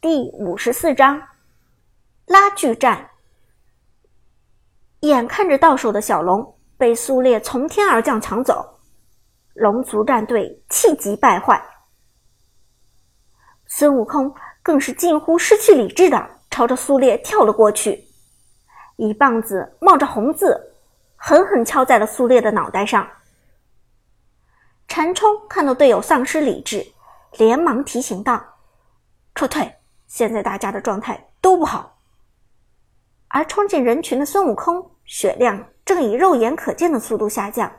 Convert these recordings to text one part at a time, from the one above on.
第五十四章拉锯战。眼看着到手的小龙被苏烈从天而降抢走，龙族战队气急败坏。孙悟空更是近乎失去理智的朝着苏烈跳了过去，一棒子冒着红字，狠狠敲在了苏烈的脑袋上。陈冲看到队友丧失理智，连忙提醒道：“撤退。”现在大家的状态都不好，而冲进人群的孙悟空血量正以肉眼可见的速度下降。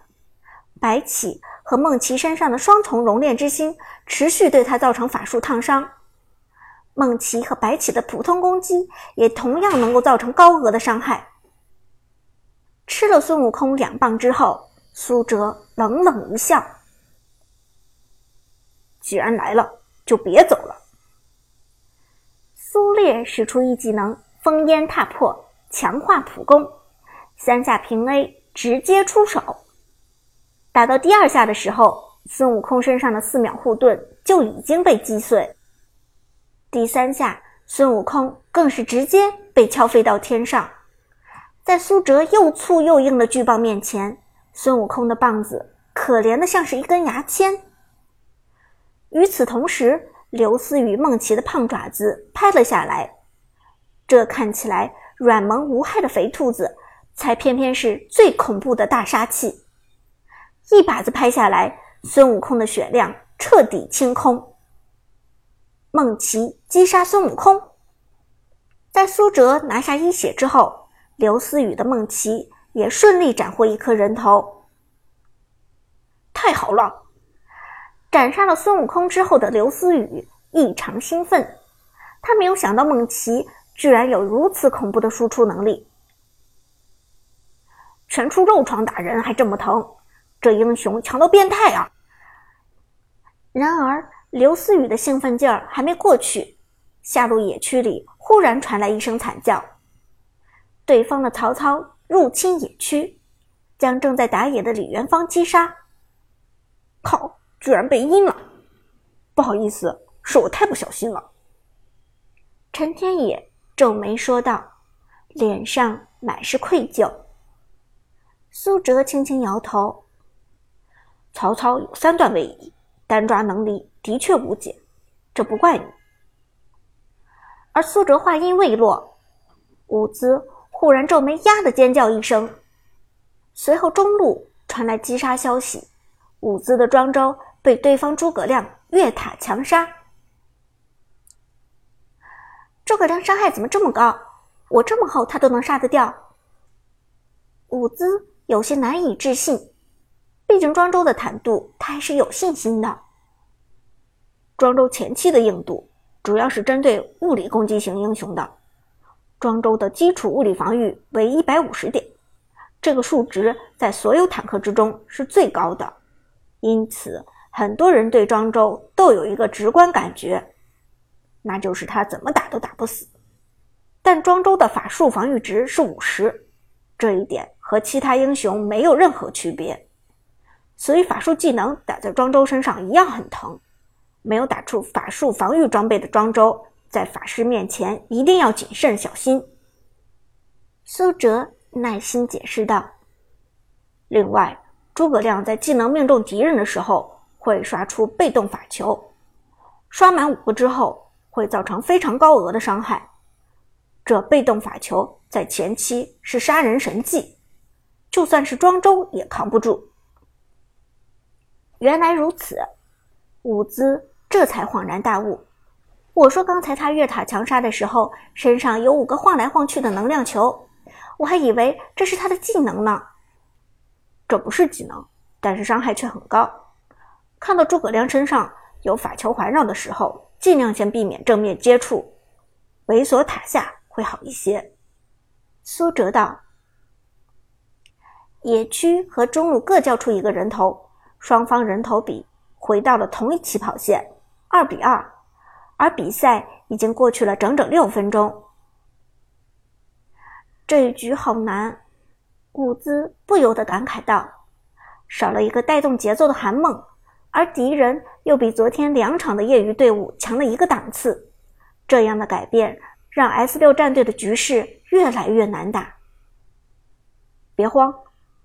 白起和梦琪身上的双重熔炼之心持续对他造成法术烫伤，梦琪和白起的普通攻击也同样能够造成高额的伤害。吃了孙悟空两棒之后，苏哲冷冷一笑：“既然来了，就别走了。”苏烈使出一技能“烽烟踏破”，强化普攻，三下平 A，直接出手。打到第二下的时候，孙悟空身上的四秒护盾就已经被击碎。第三下，孙悟空更是直接被敲飞到天上。在苏哲又粗又硬的巨棒面前，孙悟空的棒子可怜的像是一根牙签。与此同时，刘思雨、孟琪的胖爪子拍了下来，这看起来软萌无害的肥兔子，才偏偏是最恐怖的大杀器。一把子拍下来，孙悟空的血量彻底清空。孟琪击杀孙悟空，在苏哲拿下一血之后，刘思雨的孟琪也顺利斩获一颗人头。太好了！斩杀了孙悟空之后的刘思雨异常兴奋，他没有想到孟琪居然有如此恐怖的输出能力。全出肉床打人还这么疼，这英雄强到变态啊！然而刘思雨的兴奋劲儿还没过去，下路野区里忽然传来一声惨叫，对方的曹操入侵野区，将正在打野的李元芳击杀。靠！居然被阴了，不好意思，是我太不小心了。陈天野皱眉说道，脸上满是愧疚。苏哲轻轻摇头：“曹操有三段位移，单抓能力的确无解，这不怪你。”而苏哲话音未落，伍兹忽然皱眉，呀的尖叫一声，随后中路传来击杀消息，伍兹的庄周。被对方诸葛亮越塔强杀，诸葛亮伤害怎么这么高？我这么厚他都能杀得掉？伍兹有些难以置信，毕竟庄周的坦度他还是有信心的。庄周前期的硬度主要是针对物理攻击型英雄的，庄周的基础物理防御为一百五十点，这个数值在所有坦克之中是最高的，因此。很多人对庄周都有一个直观感觉，那就是他怎么打都打不死。但庄周的法术防御值是五十，这一点和其他英雄没有任何区别，所以法术技能打在庄周身上一样很疼。没有打出法术防御装备的庄周，在法师面前一定要谨慎小心。苏哲耐心解释道：“另外，诸葛亮在技能命中敌人的时候。”会刷出被动法球，刷满五个之后会造成非常高额的伤害。这被动法球在前期是杀人神技，就算是庄周也扛不住。原来如此，伍兹这才恍然大悟。我说刚才他越塔强杀的时候，身上有五个晃来晃去的能量球，我还以为这是他的技能呢。这不是技能，但是伤害却很高。看到诸葛亮身上有法球环绕的时候，尽量先避免正面接触，猥琐塔下会好一些。苏哲道：“野区和中路各交出一个人头，双方人头比回到了同一起跑线，二比二。而比赛已经过去了整整六分钟。这一局好难。”伍兹不由得感慨道：“少了一个带动节奏的韩梦。”而敌人又比昨天两场的业余队伍强了一个档次，这样的改变让 S 六战队的局势越来越难打。别慌，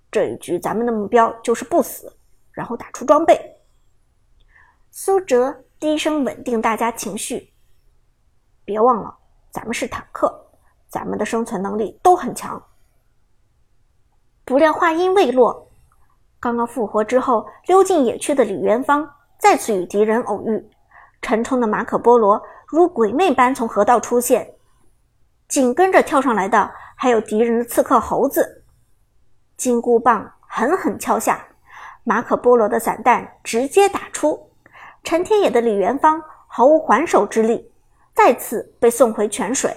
这一局咱们的目标就是不死，然后打出装备。苏哲低声稳定大家情绪。别忘了，咱们是坦克，咱们的生存能力都很强。不料话音未落，刚刚复活之后溜进野区的李元芳再次与敌人偶遇，沉冲的马可波罗如鬼魅般从河道出现，紧跟着跳上来的还有敌人的刺客猴子。金箍棒狠狠敲下，马可波罗的散弹直接打出，陈天野的李元芳毫无还手之力，再次被送回泉水。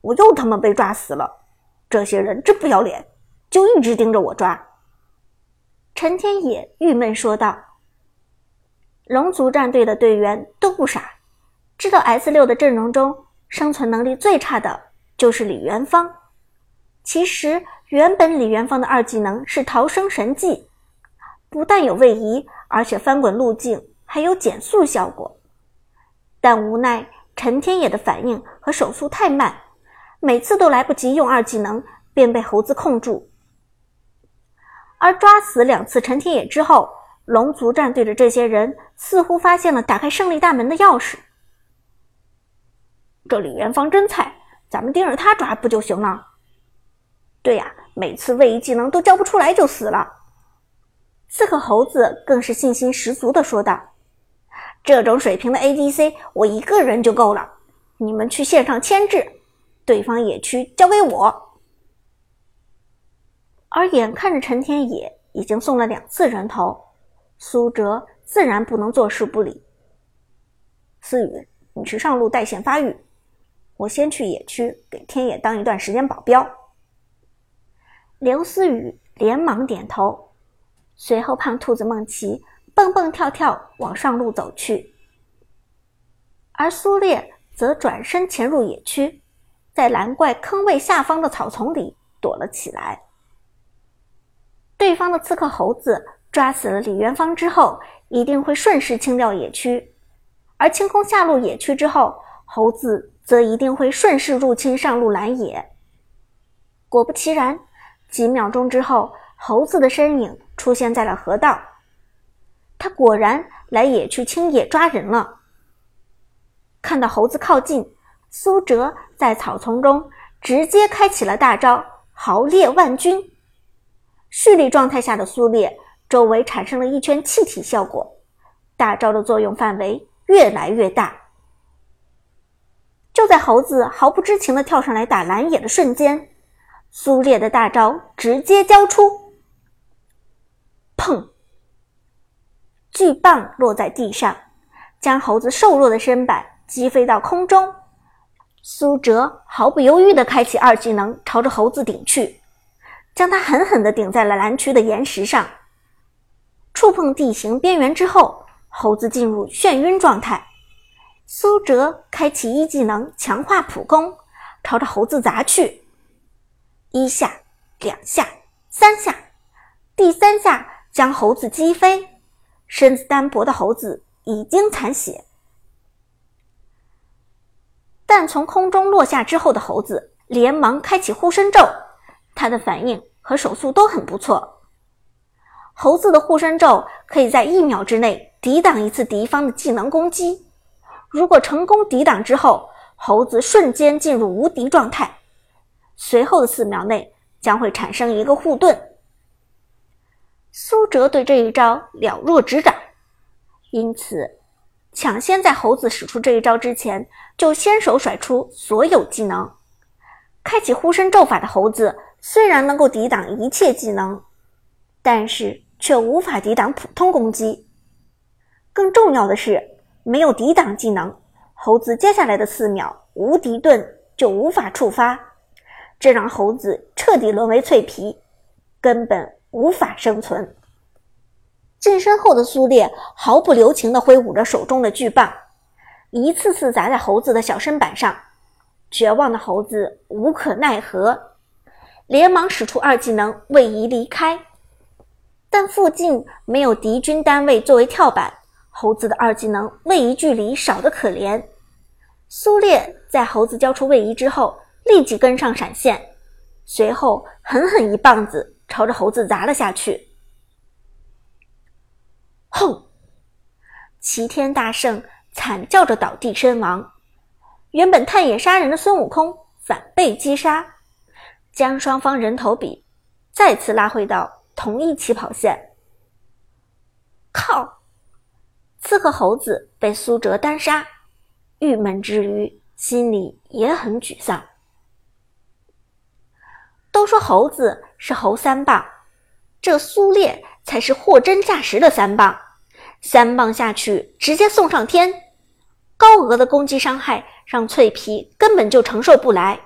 我又他妈被抓死了，这些人真不要脸，就一直盯着我抓。陈天野郁闷说道：“龙族战队的队员都不傻，知道 S 六的阵容中生存能力最差的就是李元芳。”其实，原本李元芳的二技能是逃生神技，不但有位移，而且翻滚路径还有减速效果。但无奈陈天野的反应和手速太慢，每次都来不及用二技能，便被猴子控住。而抓死两次陈天野之后，龙族战队的这些人似乎发现了打开胜利大门的钥匙。这李元芳真菜，咱们盯着他抓不就行了？对呀，每次位移技能都交不出来就死了。刺客猴子更是信心十足的说道：“这种水平的 ADC，我一个人就够了。你们去线上牵制，对方野区交给我。”而眼看着陈天野已经送了两次人头，苏哲自然不能坐视不理。思雨，你去上路带线发育，我先去野区给天野当一段时间保镖。刘思雨连忙点头，随后胖兔子梦琪蹦蹦跳跳往上路走去，而苏烈则转身潜入野区，在蓝怪坑位下方的草丛里躲了起来。对方的刺客猴子抓死了李元芳之后，一定会顺势清掉野区，而清空下路野区之后，猴子则一定会顺势入侵上路蓝野。果不其然。几秒钟之后，猴子的身影出现在了河道。他果然来野区清野抓人了。看到猴子靠近，苏哲在草丛中直接开启了大招“豪烈万军”。蓄力状态下的苏烈周围产生了一圈气体效果，大招的作用范围越来越大。就在猴子毫不知情的跳上来打蓝野的瞬间。苏烈的大招直接交出，砰！巨棒落在地上，将猴子瘦弱的身板击飞到空中。苏哲毫不犹豫地开启二技能，朝着猴子顶去，将它狠狠地顶在了蓝区的岩石上。触碰地形边缘之后，猴子进入眩晕状态。苏哲开启一技能强化普攻，朝着猴子砸去。一下，两下，三下，第三下将猴子击飞。身子单薄的猴子已经残血，但从空中落下之后的猴子连忙开启护身咒，他的反应和手速都很不错。猴子的护身咒可以在一秒之内抵挡一次敌方的技能攻击，如果成功抵挡之后，猴子瞬间进入无敌状态。随后的四秒内将会产生一个护盾。苏哲对这一招了若指掌，因此抢先在猴子使出这一招之前就先手甩出所有技能。开启护身咒法的猴子虽然能够抵挡一切技能，但是却无法抵挡普通攻击。更重要的是，没有抵挡技能，猴子接下来的四秒无敌盾就无法触发。这让猴子彻底沦为脆皮，根本无法生存。近身后的苏烈毫不留情地挥舞着手中的巨棒，一次次砸在猴子的小身板上。绝望的猴子无可奈何，连忙使出二技能位移离开。但附近没有敌军单位作为跳板，猴子的二技能位移距离少得可怜，苏烈在猴子交出位移之后，立即跟上闪现，随后狠狠一棒子朝着猴子砸了下去。轰！齐天大圣惨叫着倒地身亡。原本探野杀人的孙悟空反被击杀，将双方人头比再次拉回到同一起跑线。靠！刺客猴子被苏哲单杀，郁闷之余，心里也很沮丧。都说猴子是猴三棒，这苏烈才是货真价实的三棒，三棒下去直接送上天，高额的攻击伤害让脆皮根本就承受不来。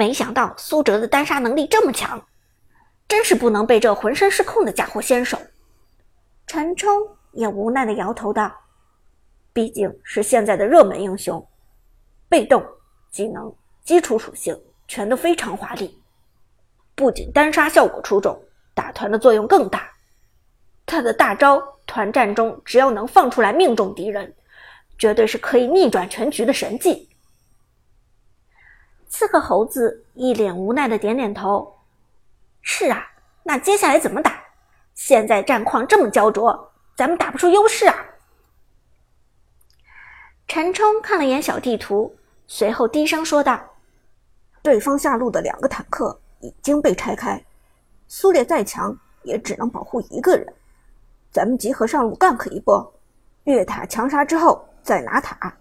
没想到苏哲的单杀能力这么强，真是不能被这浑身失控的家伙先手。陈冲也无奈的摇头道：“毕竟是现在的热门英雄，被动、技能、基础属性全都非常华丽，不仅单杀效果出众，打团的作用更大。他的大招团战中只要能放出来命中敌人，绝对是可以逆转全局的神技。”刺客猴子一脸无奈的点点头：“是啊，那接下来怎么打？”现在战况这么焦灼，咱们打不出优势啊！陈冲看了眼小地图，随后低声说道：“对方下路的两个坦克已经被拆开，苏烈再强也只能保护一个人。咱们集合上路 gank 一波，越塔强杀之后再拿塔，